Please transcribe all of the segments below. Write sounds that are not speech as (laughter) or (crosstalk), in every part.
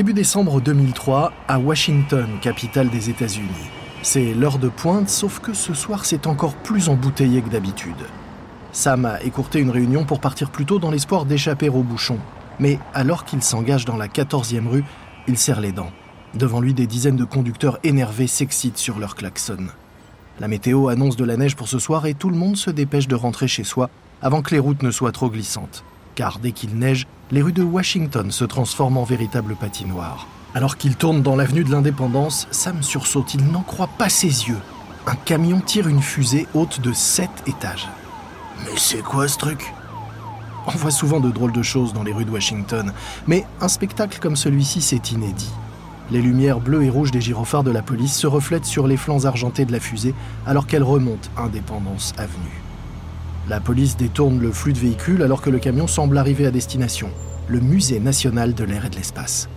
Début décembre 2003, à Washington, capitale des États-Unis. C'est l'heure de pointe, sauf que ce soir c'est encore plus embouteillé que d'habitude. Sam a écourté une réunion pour partir plus tôt dans l'espoir d'échapper au bouchon. Mais alors qu'il s'engage dans la 14e rue, il serre les dents. Devant lui, des dizaines de conducteurs énervés s'excitent sur leur klaxon. La météo annonce de la neige pour ce soir et tout le monde se dépêche de rentrer chez soi avant que les routes ne soient trop glissantes. Car dès qu'il neige, les rues de Washington se transforment en véritable patinoire. Alors qu'il tourne dans l'avenue de l'Indépendance, Sam sursaute, il n'en croit pas ses yeux. Un camion tire une fusée haute de 7 étages. Mais c'est quoi ce truc? On voit souvent de drôles de choses dans les rues de Washington, mais un spectacle comme celui-ci, c'est inédit. Les lumières bleues et rouges des gyrophares de la police se reflètent sur les flancs argentés de la fusée alors qu'elle remonte Indépendance Avenue. La police détourne le flux de véhicules alors que le camion semble arriver à destination, le Musée national de l'air et de l'espace.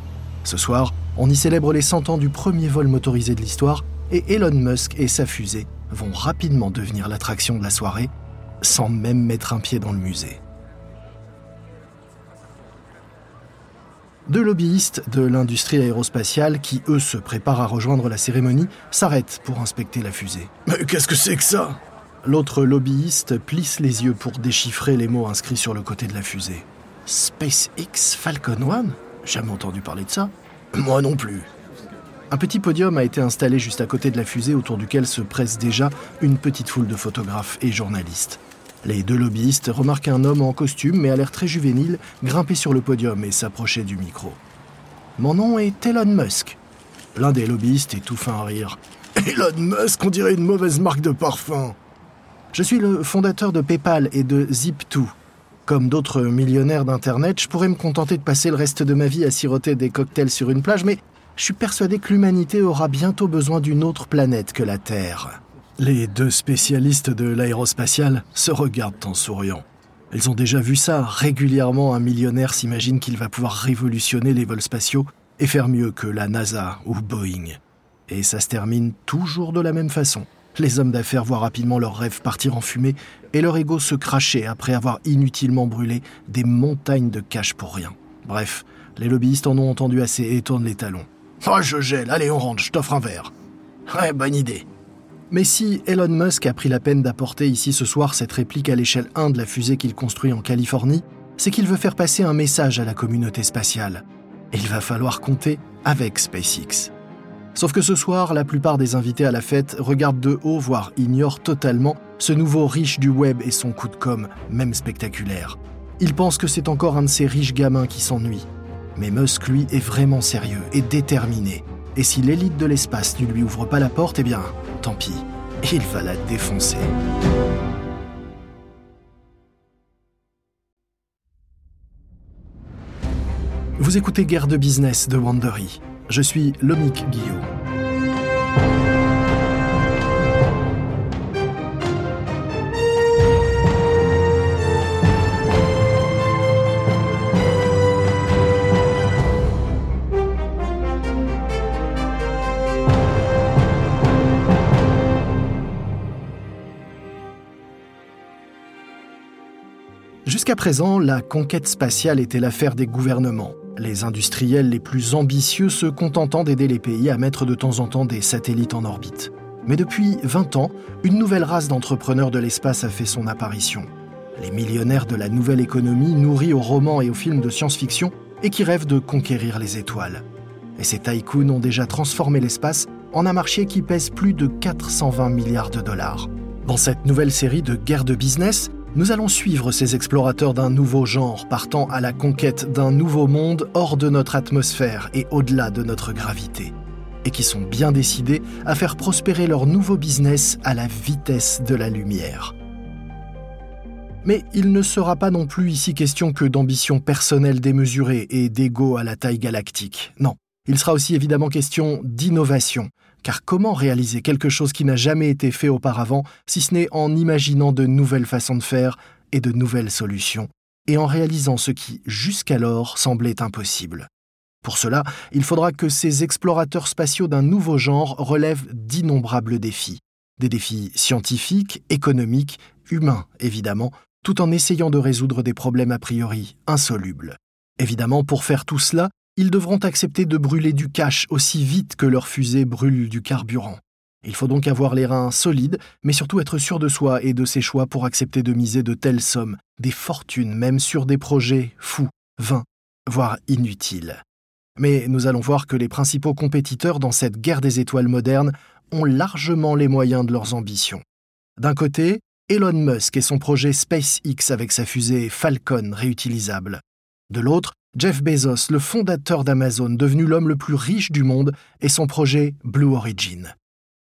Ce soir, on y célèbre les 100 ans du premier vol motorisé de l'histoire et Elon Musk et sa fusée vont rapidement devenir l'attraction de la soirée sans même mettre un pied dans le musée. Deux lobbyistes de l'industrie aérospatiale qui, eux, se préparent à rejoindre la cérémonie, s'arrêtent pour inspecter la fusée. Mais qu'est-ce que c'est que ça? L'autre lobbyiste plisse les yeux pour déchiffrer les mots inscrits sur le côté de la fusée. SpaceX Falcon One? Jamais entendu parler de ça. Moi non plus. Un petit podium a été installé juste à côté de la fusée autour duquel se presse déjà une petite foule de photographes et journalistes. Les deux lobbyistes remarquent un homme en costume mais à l'air très juvénile grimper sur le podium et s'approcher du micro. Mon nom est Elon Musk. L'un des lobbyistes étouffe un rire. Elon Musk, on dirait une mauvaise marque de parfum. Je suis le fondateur de PayPal et de Zip2. Comme d'autres millionnaires d'Internet, je pourrais me contenter de passer le reste de ma vie à siroter des cocktails sur une plage, mais je suis persuadé que l'humanité aura bientôt besoin d'une autre planète que la Terre. Les deux spécialistes de l'aérospatial se regardent en souriant. Ils ont déjà vu ça. Régulièrement, un millionnaire s'imagine qu'il va pouvoir révolutionner les vols spatiaux et faire mieux que la NASA ou Boeing. Et ça se termine toujours de la même façon. Les hommes d'affaires voient rapidement leurs rêves partir en fumée et leur ego se cracher après avoir inutilement brûlé des montagnes de cash pour rien. Bref, les lobbyistes en ont entendu assez et tournent les talons. Oh, je gèle, allez, on rentre, je t'offre un verre. Ouais, bonne idée. Mais si Elon Musk a pris la peine d'apporter ici ce soir cette réplique à l'échelle 1 de la fusée qu'il construit en Californie, c'est qu'il veut faire passer un message à la communauté spatiale. Il va falloir compter avec SpaceX. Sauf que ce soir, la plupart des invités à la fête regardent de haut, voire ignorent totalement ce nouveau riche du web et son coup de com', même spectaculaire. Ils pensent que c'est encore un de ces riches gamins qui s'ennuie. Mais Musk, lui, est vraiment sérieux et déterminé. Et si l'élite de l'espace ne lui ouvre pas la porte, eh bien, tant pis, il va la défoncer. Vous écoutez Guerre de business de Wandery. Je suis Lomic Guillaume. Jusqu'à présent, la conquête spatiale était l'affaire des gouvernements, les industriels les plus ambitieux se contentant d'aider les pays à mettre de temps en temps des satellites en orbite. Mais depuis 20 ans, une nouvelle race d'entrepreneurs de l'espace a fait son apparition. Les millionnaires de la nouvelle économie nourris aux romans et aux films de science-fiction et qui rêvent de conquérir les étoiles. Et ces tycoons ont déjà transformé l'espace en un marché qui pèse plus de 420 milliards de dollars. Dans cette nouvelle série de guerre de business, nous allons suivre ces explorateurs d'un nouveau genre partant à la conquête d'un nouveau monde hors de notre atmosphère et au-delà de notre gravité, et qui sont bien décidés à faire prospérer leur nouveau business à la vitesse de la lumière. Mais il ne sera pas non plus ici question que d'ambition personnelle démesurée et d'ego à la taille galactique. Non, il sera aussi évidemment question d'innovation, car comment réaliser quelque chose qui n'a jamais été fait auparavant, si ce n'est en imaginant de nouvelles façons de faire et de nouvelles solutions, et en réalisant ce qui, jusqu'alors, semblait impossible? Pour cela, il faudra que ces explorateurs spatiaux d'un nouveau genre relèvent d'innombrables défis. Des défis scientifiques, économiques, humains, évidemment, tout en essayant de résoudre des problèmes a priori insolubles. Évidemment, pour faire tout cela, ils devront accepter de brûler du cash aussi vite que leur fusée brûle du carburant. Il faut donc avoir les reins solides, mais surtout être sûr de soi et de ses choix pour accepter de miser de telles sommes, des fortunes même sur des projets fous, vains, voire inutiles. Mais nous allons voir que les principaux compétiteurs dans cette guerre des étoiles modernes ont largement les moyens de leurs ambitions. D'un côté, Elon Musk et son projet SpaceX avec sa fusée Falcon réutilisable. De l'autre, Jeff Bezos, le fondateur d'Amazon, devenu l'homme le plus riche du monde, et son projet Blue Origin.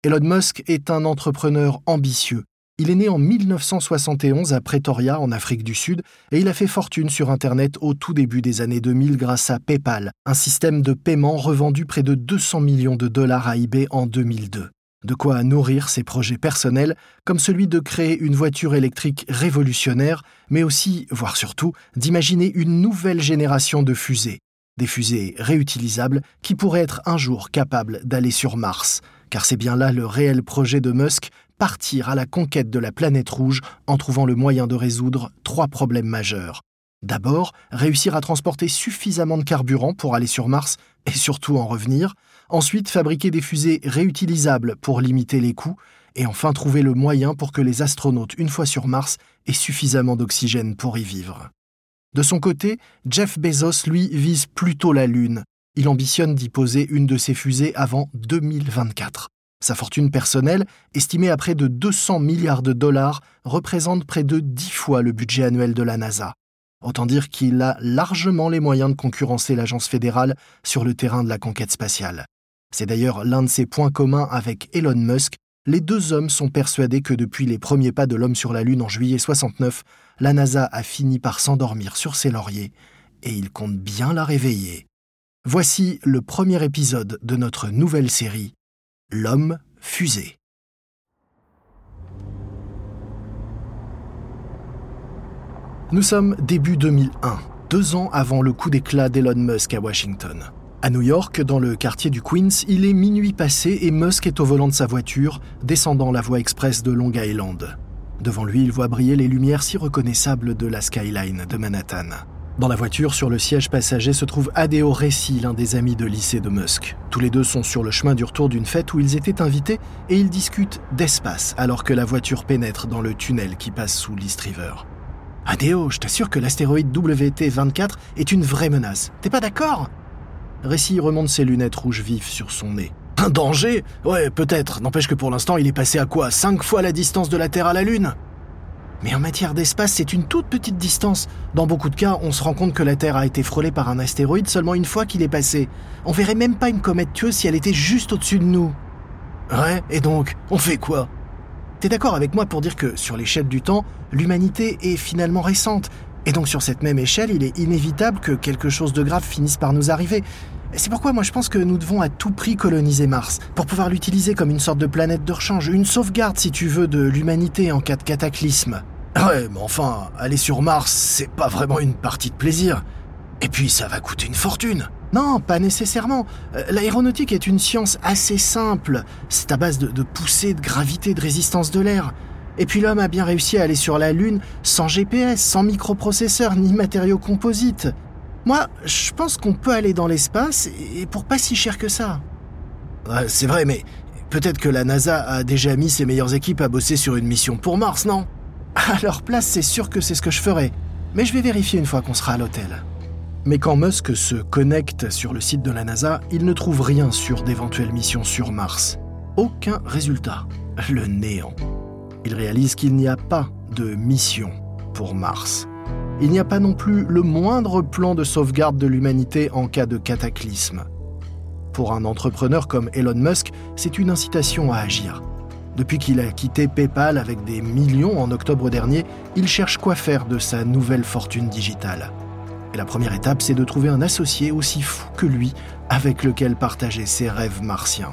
Elon Musk est un entrepreneur ambitieux. Il est né en 1971 à Pretoria, en Afrique du Sud, et il a fait fortune sur Internet au tout début des années 2000 grâce à PayPal, un système de paiement revendu près de 200 millions de dollars à eBay en 2002. De quoi nourrir ses projets personnels, comme celui de créer une voiture électrique révolutionnaire, mais aussi, voire surtout, d'imaginer une nouvelle génération de fusées, des fusées réutilisables qui pourraient être un jour capables d'aller sur Mars, car c'est bien là le réel projet de Musk, partir à la conquête de la planète rouge en trouvant le moyen de résoudre trois problèmes majeurs. D'abord, réussir à transporter suffisamment de carburant pour aller sur Mars et surtout en revenir. Ensuite, fabriquer des fusées réutilisables pour limiter les coûts. Et enfin, trouver le moyen pour que les astronautes, une fois sur Mars, aient suffisamment d'oxygène pour y vivre. De son côté, Jeff Bezos, lui, vise plutôt la Lune, il ambitionne d'y poser une de ses fusées avant 2024. Sa fortune personnelle, estimée à près de 200 milliards de dollars, représente près de 10 fois le budget annuel de la NASA. Autant dire qu'il a largement les moyens de concurrencer l'agence fédérale sur le terrain de la conquête spatiale. C'est d'ailleurs l'un de ses points communs avec Elon Musk. Les deux hommes sont persuadés que depuis les premiers pas de l'homme sur la Lune en juillet 69, la NASA a fini par s'endormir sur ses lauriers et ils comptent bien la réveiller. Voici le premier épisode de notre nouvelle série, L'homme fusée. Nous sommes début 2001, deux ans avant le coup d'éclat d'Elon Musk à Washington. À New York, dans le quartier du Queens, il est minuit passé et Musk est au volant de sa voiture, descendant la voie express de Long Island. Devant lui, il voit briller les lumières si reconnaissables de la skyline de Manhattan. Dans la voiture, sur le siège passager, se trouve Adeo Ressi, l'un des amis de lycée de Musk. Tous les deux sont sur le chemin du retour d'une fête où ils étaient invités et ils discutent d'espace alors que la voiture pénètre dans le tunnel qui passe sous l'East River. Adeo, je t'assure que l'astéroïde WT-24 est une vraie menace. T'es pas d'accord? Ressi remonte ses lunettes rouges vives sur son nez. Un danger Ouais, peut-être. N'empêche que pour l'instant, il est passé à quoi? Cinq fois la distance de la Terre à la Lune? Mais en matière d'espace, c'est une toute petite distance. Dans beaucoup de cas, on se rend compte que la Terre a été frôlée par un astéroïde seulement une fois qu'il est passé. On verrait même pas une comète tueuse si elle était juste au-dessus de nous. Ouais, et donc, on fait quoi? T'es d'accord avec moi pour dire que, sur l'échelle du temps, l'humanité est finalement récente. Et donc sur cette même échelle, il est inévitable que quelque chose de grave finisse par nous arriver. C'est pourquoi moi je pense que nous devons à tout prix coloniser Mars, pour pouvoir l'utiliser comme une sorte de planète de rechange, une sauvegarde si tu veux de l'humanité en cas de cataclysme. Ouais, mais enfin, aller sur Mars, c'est pas vraiment une partie de plaisir. Et puis ça va coûter une fortune. Non, pas nécessairement. Euh, l'aéronautique est une science assez simple. C'est à base de poussée, de gravité, de résistance de l'air. Et puis l'homme a bien réussi à aller sur la Lune sans GPS, sans microprocesseur ni matériaux composites. Moi, je pense qu'on peut aller dans l'espace et pour pas si cher que ça. c'est vrai, mais peut-être que la NASA a déjà mis ses meilleures équipes à bosser sur une mission pour Mars, non? (laughs) À leur place, c'est sûr que c'est ce que je ferai. Mais je vais vérifier une fois qu'on sera à l'hôtel. Mais quand Musk se connecte sur le site de la NASA, il ne trouve rien sur d'éventuelles missions sur Mars. Aucun résultat. Le néant. Il réalise qu'il n'y a pas de mission pour Mars il n'y a pas non plus le moindre plan de sauvegarde de l'humanité en cas de cataclysme. Pour un entrepreneur comme Elon Musk, c'est une incitation à agir. Depuis qu'il a quitté PayPal avec des millions en octobre dernier, il cherche quoi faire de sa nouvelle fortune digitale. Et la première étape, c'est de trouver un associé aussi fou que lui avec lequel partager ses rêves martiens.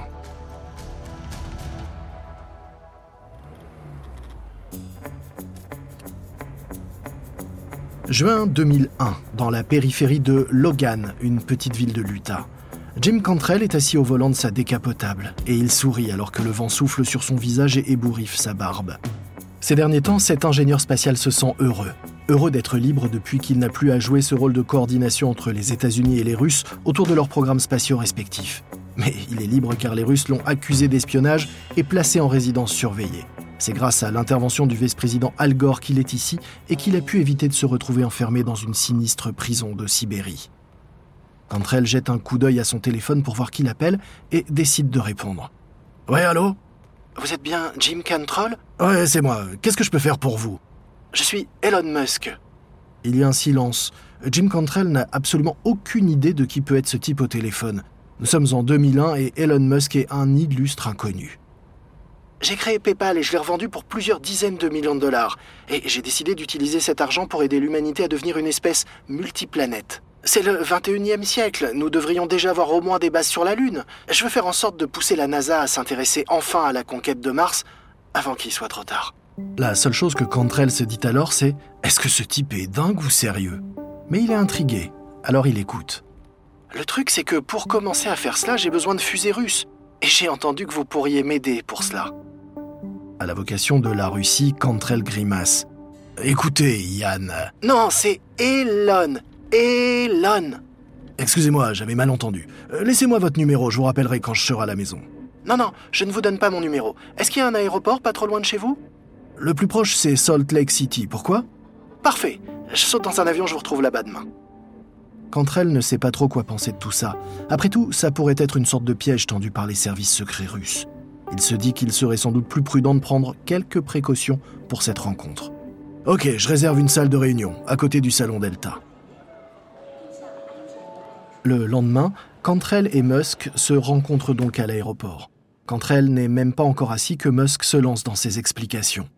Juin 2001, dans la périphérie de Logan, une petite ville de l'Utah. Jim Cantrell est assis au volant de sa décapotable et il sourit alors que le vent souffle sur son visage et ébouriffe sa barbe. Ces derniers temps, cet ingénieur spatial se sent heureux. heureux d'être libre depuis qu'il n'a plus à jouer ce rôle de coordination entre les États-Unis et les Russes autour de leurs programmes spatiaux respectifs. Mais il est libre car les Russes l'ont accusé d'espionnage et placé en résidence surveillée. C'est grâce à l'intervention du vice-président Al Gore qu'il est ici et qu'il a pu éviter de se retrouver enfermé dans une sinistre prison de Sibérie. elle jette un coup d'œil à son téléphone pour voir qui l'appelle et décide de répondre. Ouais, allô? Vous êtes bien Jim Cantrell Ouais, c'est moi. Qu'est-ce que je peux faire pour vous? Je suis Elon Musk. Il y a un silence. Jim Cantrell n'a absolument aucune idée de qui peut être ce type au téléphone. Nous sommes en 2001 et Elon Musk est un illustre inconnu. J'ai créé PayPal et je l'ai revendu pour plusieurs dizaines de millions de dollars. Et j'ai décidé d'utiliser cet argent pour aider l'humanité à devenir une espèce multiplanète. C'est le 21e siècle, nous devrions déjà avoir au moins des bases sur la Lune. Je veux faire en sorte de pousser la NASA à s'intéresser enfin à la conquête de Mars avant qu'il soit trop tard. La seule chose que Cantrell se dit alors, c'est Est-ce que ce type est dingue ou sérieux? Mais il est intrigué, alors il écoute. Le truc, c'est que pour commencer à faire cela, j'ai besoin de fusées russes. Et j'ai entendu que vous pourriez m'aider pour cela. À la vocation de la Russie, Cantrell grimace. Écoutez, Yann. Non, c'est Elon. Elon. Excusez-moi, j'avais mal entendu. Euh, laissez-moi votre numéro, je vous rappellerai quand je serai à la maison. Non, non, je ne vous donne pas mon numéro. Est-ce qu'il y a un aéroport pas trop loin de chez vous? Le plus proche, c'est Salt Lake City. Pourquoi? Parfait. Je saute dans un avion, je vous retrouve là-bas demain. Cantrell ne sait pas trop quoi penser de tout ça. Après tout, ça pourrait être une sorte de piège tendu par les services secrets russes. Il se dit qu'il serait sans doute plus prudent de prendre quelques précautions pour cette rencontre. Ok, je réserve une salle de réunion, à côté du salon Delta. Le lendemain, Cantrell et Musk se rencontrent donc à l'aéroport. Cantrell n'est même pas encore assis que Musk se lance dans ses explications.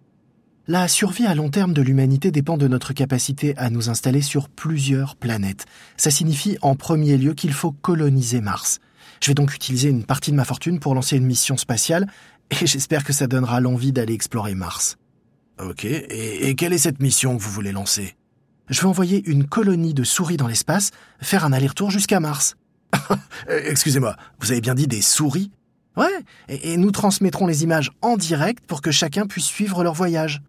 La survie à long terme de l'humanité dépend de notre capacité à nous installer sur plusieurs planètes. Ça signifie en premier lieu qu'il faut coloniser Mars. Je vais donc utiliser une partie de ma fortune pour lancer une mission spatiale et (laughs) j'espère que ça donnera l'envie d'aller explorer Mars. Ok, et, quelle est cette mission que vous voulez lancer? Je vais envoyer une colonie de souris dans l'espace, faire un aller-retour jusqu'à Mars. (laughs) Excusez-moi, vous avez bien dit des souris? Ouais, et nous transmettrons les images en direct pour que chacun puisse suivre leur voyage.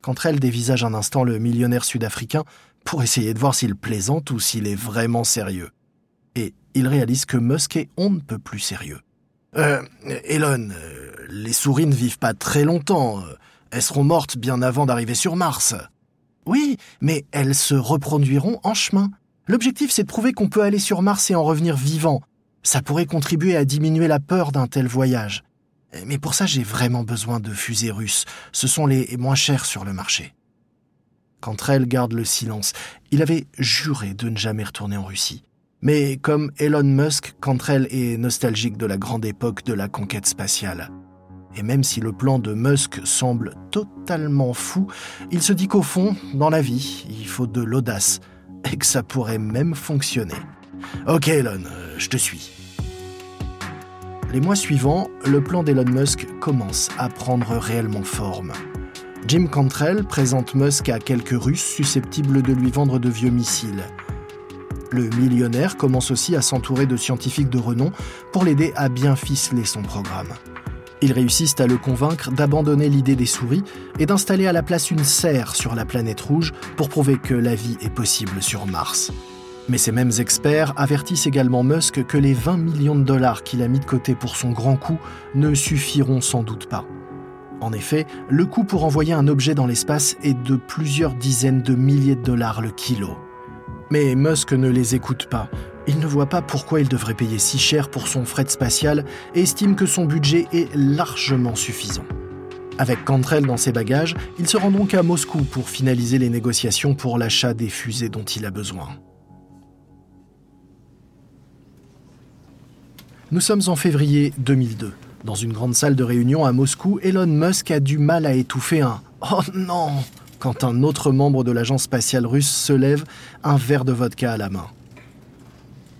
Cantrell dévisage un instant le millionnaire sud-africain pour essayer de voir s'il plaisante ou s'il est vraiment sérieux. Et il réalise que Musk est on ne peut plus sérieux. Euh, Elon, euh, les souris ne vivent pas très longtemps. Elles seront mortes bien avant d'arriver sur Mars. Oui, mais elles se reproduiront en chemin. L'objectif, c'est de prouver qu'on peut aller sur Mars et en revenir vivant. Ça pourrait contribuer à diminuer la peur d'un tel voyage. Mais pour ça, j'ai vraiment besoin de fusées russes. Ce sont les moins chères sur le marché. Cantrell garde le silence. Il avait juré de ne jamais retourner en Russie. Mais comme Elon Musk, Cantrell est nostalgique de la grande époque de la conquête spatiale. Et même si le plan de Musk semble totalement fou, il se dit qu'au fond, dans la vie, il faut de l'audace et que ça pourrait même fonctionner. Ok Elon, je te suis. Les mois suivants, le plan d'Elon Musk commence à prendre réellement forme. Jim Cantrell présente Musk à quelques Russes susceptibles de lui vendre de vieux missiles. Le millionnaire commence aussi à s'entourer de scientifiques de renom pour l'aider à bien ficeler son programme. Ils réussissent à le convaincre d'abandonner l'idée des souris et d'installer à la place une serre sur la planète rouge pour prouver que la vie est possible sur Mars. Mais ces mêmes experts avertissent également Musk que les 20 millions de dollars qu'il a mis de côté pour son grand coup ne suffiront sans doute pas. En effet, le coût pour envoyer un objet dans l'espace est de plusieurs dizaines de milliers de dollars le kilo. Mais Musk ne les écoute pas. Il ne voit pas pourquoi il devrait payer si cher pour son fret spatial et estime que son budget est largement suffisant. Avec Cantrell dans ses bagages, il se rend donc à Moscou pour finaliser les négociations pour l'achat des fusées dont il a besoin. Nous sommes en février 2002. Dans une grande salle de réunion à Moscou, Elon Musk a du mal à étouffer un Oh non quand un autre membre de l'agence spatiale russe se lève, un verre de vodka à la main.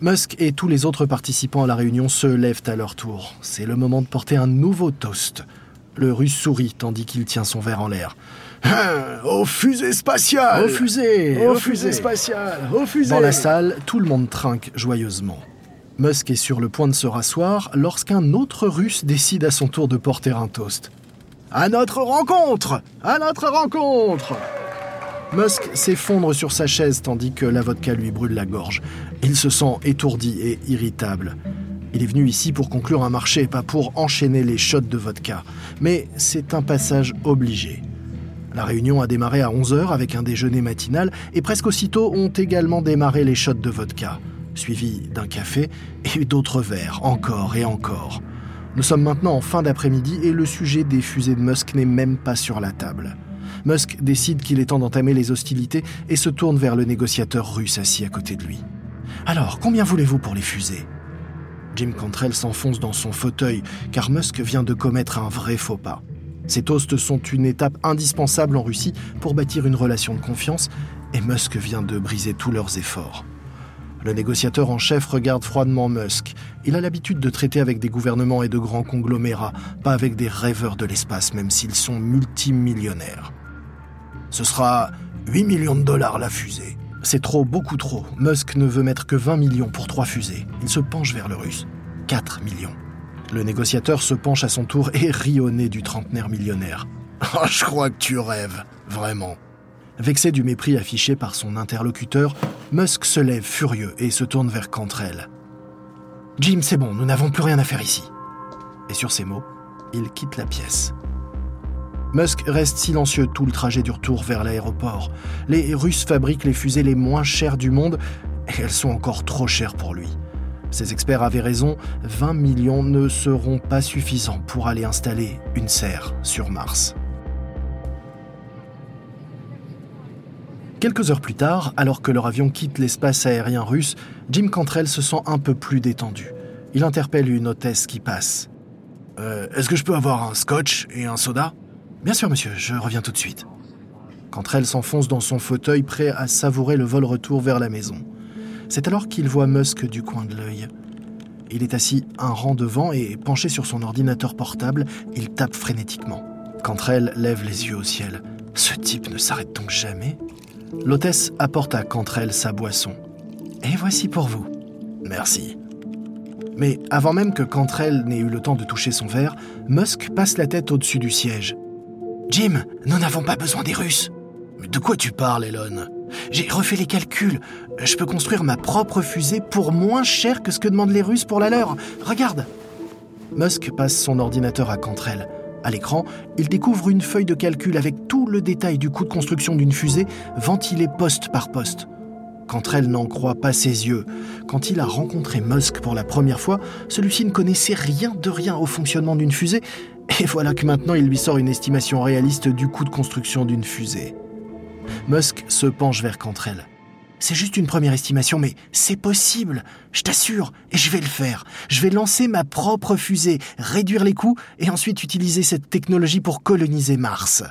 Musk et tous les autres participants à la réunion se lèvent à leur tour. C'est le moment de porter un nouveau toast. Le russe sourit tandis qu'il tient son verre en l'air. (laughs) Aux fusées spatiales Aux fusées Aux fusées spatiales Aux fusées Dans la salle, tout le monde trinque joyeusement. Musk est sur le point de se rasseoir lorsqu'un autre russe décide à son tour de porter un toast. À notre rencontre À notre rencontre Musk s'effondre sur sa chaise tandis que la vodka lui brûle la gorge. Il se sent étourdi et irritable. Il est venu ici pour conclure un marché, pas pour enchaîner les shots de vodka. Mais c'est un passage obligé. La réunion a démarré à 11h avec un déjeuner matinal et presque aussitôt ont également démarré les shots de vodka, suivis d'un café et d'autres verres, encore et encore. Nous sommes maintenant en fin d'après-midi et le sujet des fusées de Musk n'est même pas sur la table. Musk décide qu'il est temps d'entamer les hostilités et se tourne vers le négociateur russe assis à côté de lui. Alors, combien voulez-vous pour les fusées? Jim Cantrell s'enfonce dans son fauteuil car Musk vient de commettre un vrai faux pas. Ces toasts sont une étape indispensable en Russie pour bâtir une relation de confiance et Musk vient de briser tous leurs efforts. Le négociateur en chef regarde froidement Musk. Il a l'habitude de traiter avec des gouvernements et de grands conglomérats, pas avec des rêveurs de l'espace, même s'ils sont multimillionnaires. Ce sera 8 millions de dollars la fusée. C'est trop, beaucoup trop. Musk ne veut mettre que 20 millions pour trois fusées. Il se penche vers le russe. 4 millions. Le négociateur se penche à son tour et rit au nez du trentenaire millionnaire. (laughs) Oh, je crois que tu rêves, vraiment. Vexé du mépris affiché par son interlocuteur, Musk se lève furieux et se tourne vers Cantrell. Jim, c'est bon, nous n'avons plus rien à faire ici. Et sur ces mots, il quitte la pièce. Musk reste silencieux tout le trajet du retour vers l'aéroport. Les Russes fabriquent les fusées les moins chères du monde et elles sont encore trop chères pour lui. Ces experts avaient raison, 20 millions ne seront pas suffisants pour aller installer une serre sur Mars. Quelques heures plus tard, alors que leur avion quitte l'espace aérien russe, Jim Cantrell se sent un peu plus détendu. Il interpelle une hôtesse qui passe. Euh, Est-ce que je peux avoir un scotch et un soda? Bien sûr, monsieur, je reviens tout de suite. Cantrell s'enfonce dans son fauteuil, prêt à savourer le vol retour vers la maison. C'est alors qu'il voit Musk du coin de l'œil. Il est assis un rang devant et, penché sur son ordinateur portable, il tape frénétiquement. Cantrell lève les yeux au ciel. Ce type ne s'arrête donc jamais? L'hôtesse apporte à Cantrell sa boisson. Et voici pour vous. Merci. Mais avant même que Cantrell n'ait eu le temps de toucher son verre, Musk passe la tête au-dessus du siège. Jim, nous n'avons pas besoin des Russes. De quoi tu parles, Elon? J'ai refait les calculs. Je peux construire ma propre fusée pour moins cher que ce que demandent les Russes pour la leur. Regarde Musk passe son ordinateur à Cantrell. À l'écran, il découvre une feuille de calcul avec tout le détail du coût de construction d'une fusée, ventilée poste par poste. Cantrell n'en croit pas ses yeux. Quand il a rencontré Musk pour la première fois, celui-ci ne connaissait rien de rien au fonctionnement d'une fusée, et voilà que maintenant il lui sort une estimation réaliste du coût de construction d'une fusée. Musk se penche vers Cantrell. C'est juste une première estimation, mais c'est possible, je t'assure, et je vais le faire. Je vais lancer ma propre fusée, réduire les coûts, et ensuite utiliser cette technologie pour coloniser Mars.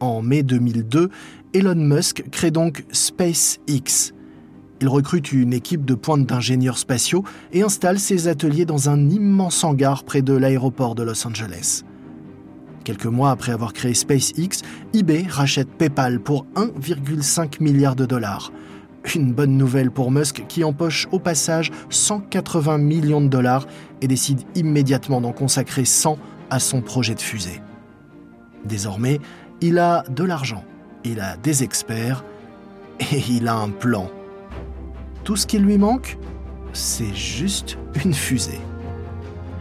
En mai 2002, Elon Musk crée donc SpaceX. Il recrute une équipe de pointe d'ingénieurs spatiaux et installe ses ateliers dans un immense hangar près de l'aéroport de Los Angeles. Quelques mois après avoir créé SpaceX, eBay rachète PayPal pour 1,5 milliard de dollars. Une bonne nouvelle pour Musk qui empoche au passage 180 millions de dollars et décide immédiatement d'en consacrer 100 à son projet de fusée. Désormais, il a de l'argent, il a des experts et il a un plan. Tout ce qui lui manque, c'est juste une fusée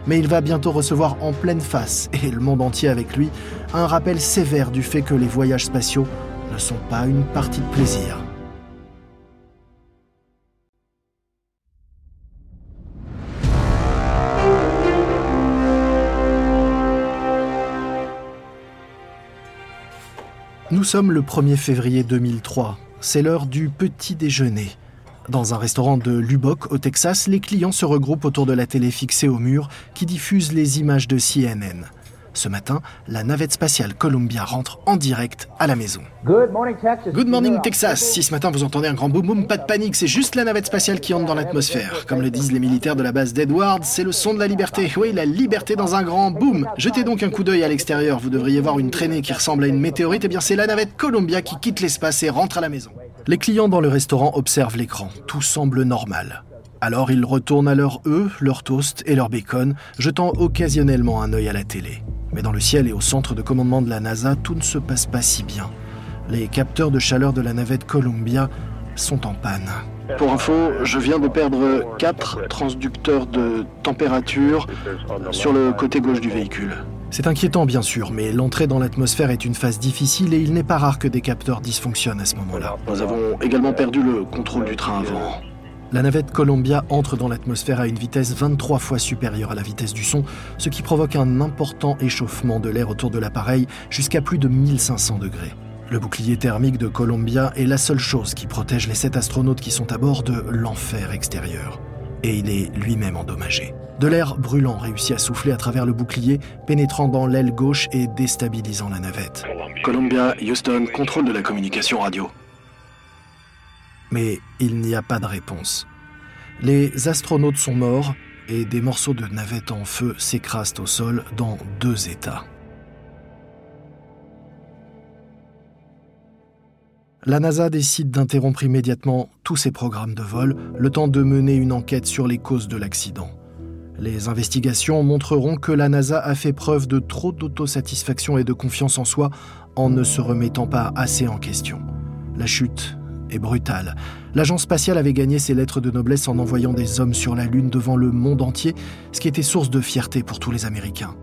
mais il va bientôt recevoir en pleine face, et le monde entier avec lui, un rappel sévère du fait que les voyages spatiaux ne sont pas une partie de plaisir. Nous sommes le 1er février 2003. C'est l'heure du petit déjeuner. Dans un restaurant de Lubbock, au Texas, les clients se regroupent autour de la télé fixée au mur qui diffuse les images de CNN. Ce matin, la navette spatiale Columbia rentre en direct à la maison. Good morning, Texas. Good morning, Texas. Si ce matin vous entendez un grand boum boum, pas de panique, c'est juste la navette spatiale qui entre dans l'atmosphère. Comme le disent les militaires de la base d'Edward, c'est le son de la liberté. Oui, la liberté dans un grand boom. Jetez donc un coup d'œil à l'extérieur, vous devriez voir une traînée qui ressemble à une météorite. Eh bien, c'est la navette Columbia qui quitte l'espace et rentre à la maison. Les clients dans le restaurant observent l'écran. Tout semble normal. Alors ils retournent à leur œufs, leur toast et leur bacon, jetant occasionnellement un œil à la télé. Mais dans le ciel et au centre de commandement de la NASA, tout ne se passe pas si bien. Les capteurs de chaleur de la navette Columbia sont en panne. Pour info, je viens de perdre 4 transducteurs de température sur le côté gauche du véhicule. C'est inquiétant bien sûr, mais l'entrée dans l'atmosphère est une phase difficile et il n'est pas rare que des capteurs dysfonctionnent à ce moment-là. Nous avons également perdu le contrôle du train avant. La navette Columbia entre dans l'atmosphère à une vitesse 23 fois supérieure à la vitesse du son, ce qui provoque un important échauffement de l'air autour de l'appareil jusqu'à plus de 1500 degrés. Le bouclier thermique de Columbia est la seule chose qui protège les sept astronautes qui sont à bord de l'enfer extérieur. Et il est lui-même endommagé. De l'air brûlant réussit à souffler à travers le bouclier, pénétrant dans l'aile gauche et déstabilisant la navette. Columbia, Houston, contrôle de la communication radio. Mais il n'y a pas de réponse. Les astronautes sont morts et des morceaux de navette en feu s'écrasent au sol dans deux états. La NASA décide d'interrompre immédiatement tous ses programmes de vol, le temps de mener une enquête sur les causes de l'accident. Les investigations montreront que la NASA a fait preuve de trop d'autosatisfaction et de confiance en soi en ne se remettant pas assez en question. La chute est brutale. L'agence spatiale avait gagné ses lettres de noblesse en envoyant des hommes sur la Lune devant le monde entier, ce qui était source de fierté pour tous les Américains.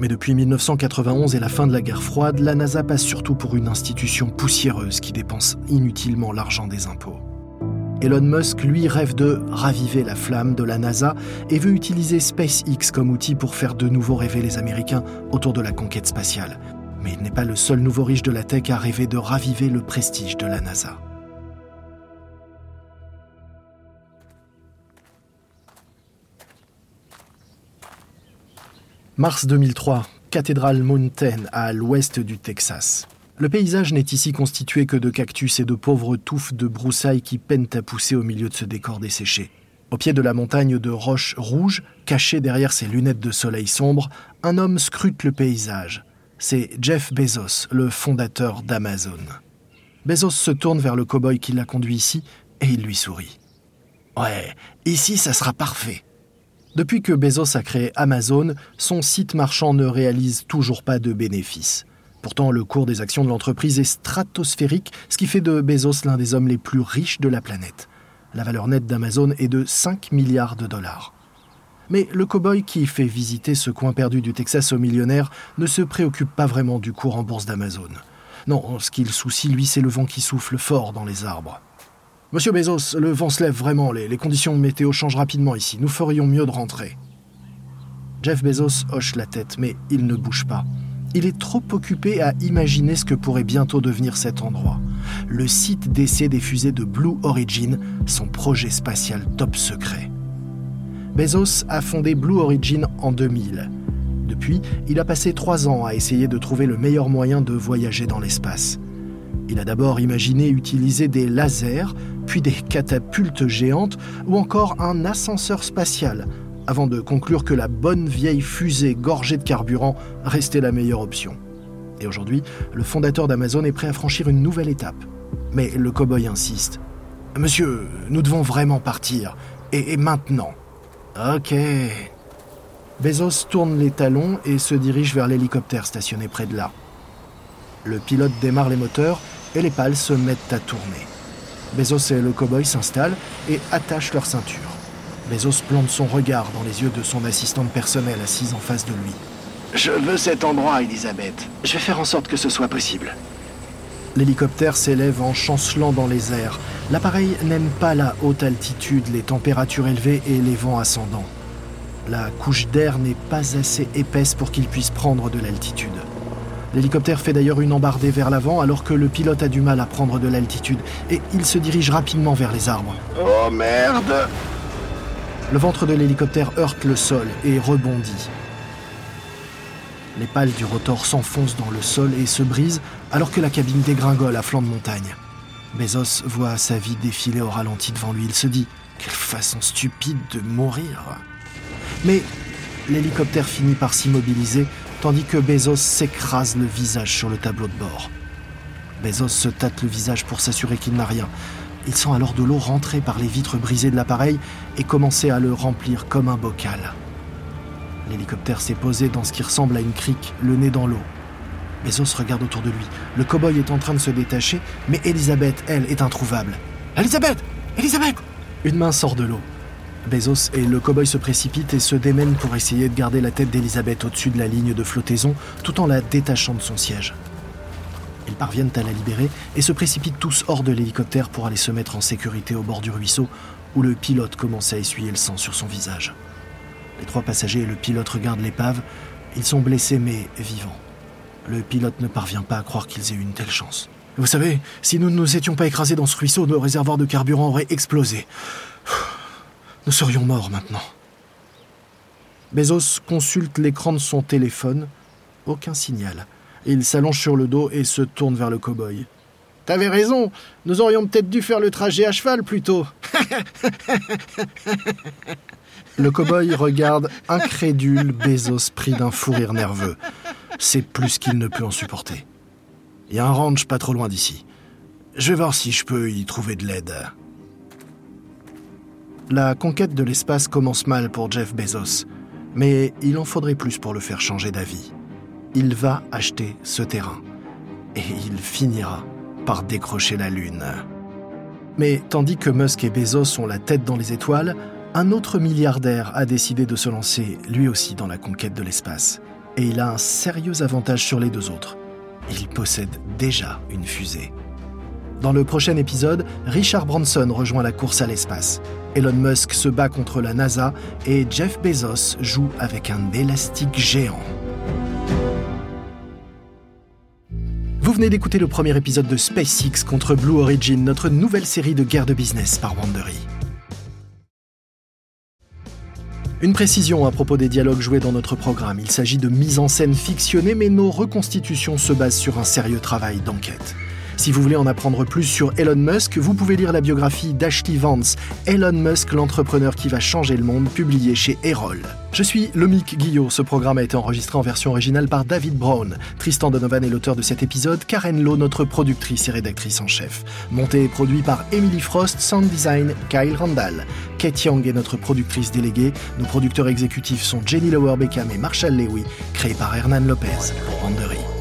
Mais depuis 1991 et la fin de la guerre froide, la NASA passe surtout pour une institution poussiéreuse qui dépense inutilement l'argent des impôts. Elon Musk, lui, rêve de raviver la flamme de la NASA et veut utiliser SpaceX comme outil pour faire de nouveau rêver les Américains autour de la conquête spatiale. Mais il n'est pas le seul nouveau riche de la tech à rêver de raviver le prestige de la NASA. Mars 2003, cathédrale Mountain à l'ouest du Texas. Le paysage n'est ici constitué que de cactus et de pauvres touffes de broussailles qui peinent à pousser au milieu de ce décor desséché. Au pied de la montagne de roches rouges, caché derrière ses lunettes de soleil sombre, un homme scrute le paysage. C'est Jeff Bezos, le fondateur d'Amazon. Bezos se tourne vers le cow-boy qui l'a conduit ici et il lui sourit. Ouais, ici ça sera parfait. Depuis que Bezos a créé Amazon, son site marchand ne réalise toujours pas de bénéfices. Pourtant, le cours des actions de l'entreprise est stratosphérique, ce qui fait de Bezos l'un des hommes les plus riches de la planète. La valeur nette d'Amazon est de 5 milliards de dollars. Mais le cow-boy qui fait visiter ce coin perdu du Texas aux millionnaires ne se préoccupe pas vraiment du cours en bourse d'Amazon. Non, ce qu'il soucie, lui, c'est le vent qui souffle fort dans les arbres. Monsieur Bezos, le vent se lève vraiment, les, conditions de météo changent rapidement ici, nous ferions mieux de rentrer. Jeff Bezos hoche la tête, mais il ne bouge pas. Il est trop occupé à imaginer ce que pourrait bientôt devenir cet endroit. Le site d'essai des fusées de Blue Origin, son projet spatial top secret. Bezos a fondé Blue Origin en 2000. Depuis, il a passé trois ans à essayer de trouver le meilleur moyen de voyager dans l'espace. Il a d'abord imaginé utiliser des lasers, puis des catapultes géantes ou encore un ascenseur spatial, avant de conclure que la bonne vieille fusée gorgée de carburant restait la meilleure option. Et aujourd'hui, le fondateur d'Amazon est prêt à franchir une nouvelle étape. Mais le cow-boy insiste. Monsieur, nous devons vraiment partir. Et, maintenant. Ok. Bezos tourne les talons et se dirige vers l'hélicoptère stationné près de là. Le pilote démarre les moteurs et les pales se mettent à tourner. Bezos et le cow-boy s'installent et attachent leur ceinture. Bezos plante son regard dans les yeux de son assistante personnelle assise en face de lui. Je veux cet endroit, Elisabeth. Je vais faire en sorte que ce soit possible. L'hélicoptère s'élève en chancelant dans les airs. L'appareil n'aime pas la haute altitude, les températures élevées et les vents ascendants. La couche d'air n'est pas assez épaisse pour qu'il puisse prendre de l'altitude. L'hélicoptère fait d'ailleurs une embardée vers l'avant alors que le pilote a du mal à prendre de l'altitude et il se dirige rapidement vers les arbres. Oh merde Le ventre de l'hélicoptère heurte le sol et rebondit. Les pales du rotor s'enfoncent dans le sol et se brisent alors que la cabine dégringole à flanc de montagne. Bezos voit sa vie défiler au ralenti devant lui. Il se dit Quelle façon stupide de mourir Mais l'hélicoptère finit par s'immobiliser tandis que Bezos s'écrase le visage sur le tableau de bord. Bezos se tâte le visage pour s'assurer qu'il n'a rien. Il sent alors de l'eau rentrer par les vitres brisées de l'appareil et commencer à le remplir comme un bocal. L'hélicoptère s'est posé dans ce qui ressemble à une crique, le nez dans l'eau. Bezos regarde autour de lui. Le cow-boy est en train de se détacher, mais Elisabeth, elle, est introuvable. Elisabeth Elisabeth Une main sort de l'eau. Bezos et le cow-boy se précipitent et se démènent pour essayer de garder la tête d'Elisabeth au-dessus de la ligne de flottaison tout en la détachant de son siège. Ils parviennent à la libérer et se précipitent tous hors de l'hélicoptère pour aller se mettre en sécurité au bord du ruisseau où le pilote commence à essuyer le sang sur son visage. Les trois passagers et le pilote regardent l'épave. Ils sont blessés mais vivants. Le pilote ne parvient pas à croire qu'ils aient eu une telle chance. Vous savez, si nous ne nous étions pas écrasés dans ce ruisseau, nos réservoirs de carburant auraient explosé. Nous serions morts maintenant. Bezos consulte l'écran de son téléphone. Aucun signal. Il s'allonge sur le dos et se tourne vers le cow-boy. T'avais raison, nous aurions peut-être dû faire le trajet à cheval plutôt. (laughs) le cow-boy regarde incrédule Bezos pris d'un fou rire nerveux. C'est plus qu'il ne peut en supporter. Il y a un ranch pas trop loin d'ici. Je vais voir si je peux y trouver de l'aide. La conquête de l'espace commence mal pour Jeff Bezos, mais il en faudrait plus pour le faire changer d'avis. Il va acheter ce terrain et il finira par décrocher la Lune. Mais tandis que Musk et Bezos ont la tête dans les étoiles, un autre milliardaire a décidé de se lancer lui aussi dans la conquête de l'espace. Et il a un sérieux avantage sur les deux autres. Il possède déjà une fusée. Dans le prochain épisode, Richard Branson rejoint la course à l'espace. Elon Musk se bat contre la NASA et Jeff Bezos joue avec un élastique géant. Vous venez d'écouter le premier épisode de SpaceX contre Blue Origin, notre nouvelle série de guerre de business par Wandery. Une précision à propos des dialogues joués dans notre programme. Il s'agit de mise en scène fictionnée, mais nos reconstitutions se basent sur un sérieux travail d'enquête. Si vous voulez en apprendre plus sur Elon Musk, vous pouvez lire la biographie d'Ashley Vance, Elon Musk, l'entrepreneur qui va changer le monde, publiée chez Erol. Je suis Lomic Guillot. Ce programme a été enregistré en version originale par David Brown. Tristan Donovan est l'auteur de cet épisode, Karen Lowe, notre productrice et rédactrice en chef. Monté et produit par Emily Frost, sound design, Kyle Randall. Kate Young est notre productrice déléguée. Nos producteurs exécutifs sont Jenny Lower Beckham et Marshall Lewy, créés par Hernan Lopez pour.